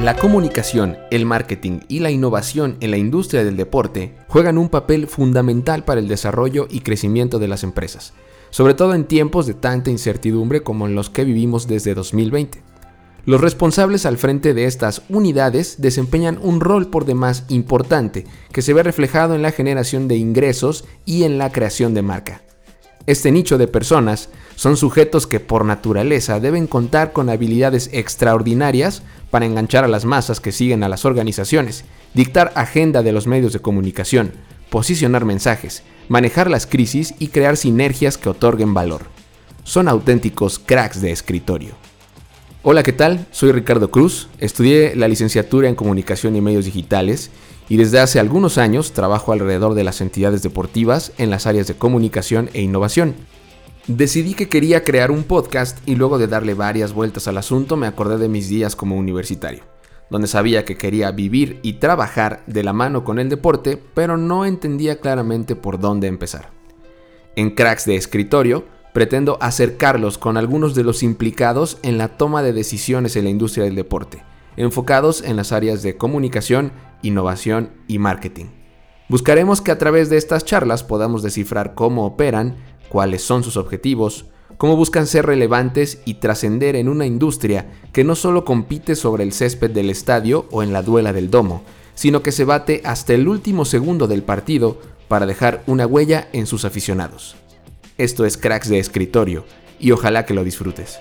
La comunicación, el marketing y la innovación en la industria del deporte juegan un papel fundamental para el desarrollo y crecimiento de las empresas, sobre todo en tiempos de tanta incertidumbre como en los que vivimos desde 2020. Los responsables al frente de estas unidades desempeñan un rol por demás importante que se ve reflejado en la generación de ingresos y en la creación de marca. Este nicho de personas son sujetos que por naturaleza deben contar con habilidades extraordinarias para enganchar a las masas que siguen a las organizaciones, dictar agenda de los medios de comunicación, posicionar mensajes, manejar las crisis y crear sinergias que otorguen valor. Son auténticos cracks de escritorio. Hola, ¿qué tal? Soy Ricardo Cruz, estudié la licenciatura en Comunicación y Medios Digitales y desde hace algunos años trabajo alrededor de las entidades deportivas en las áreas de comunicación e innovación. Decidí que quería crear un podcast y luego de darle varias vueltas al asunto me acordé de mis días como universitario, donde sabía que quería vivir y trabajar de la mano con el deporte, pero no entendía claramente por dónde empezar. En Cracks de Escritorio, pretendo acercarlos con algunos de los implicados en la toma de decisiones en la industria del deporte, enfocados en las áreas de comunicación, innovación y marketing. Buscaremos que a través de estas charlas podamos descifrar cómo operan, cuáles son sus objetivos, cómo buscan ser relevantes y trascender en una industria que no solo compite sobre el césped del estadio o en la duela del domo, sino que se bate hasta el último segundo del partido para dejar una huella en sus aficionados. Esto es Cracks de Escritorio y ojalá que lo disfrutes.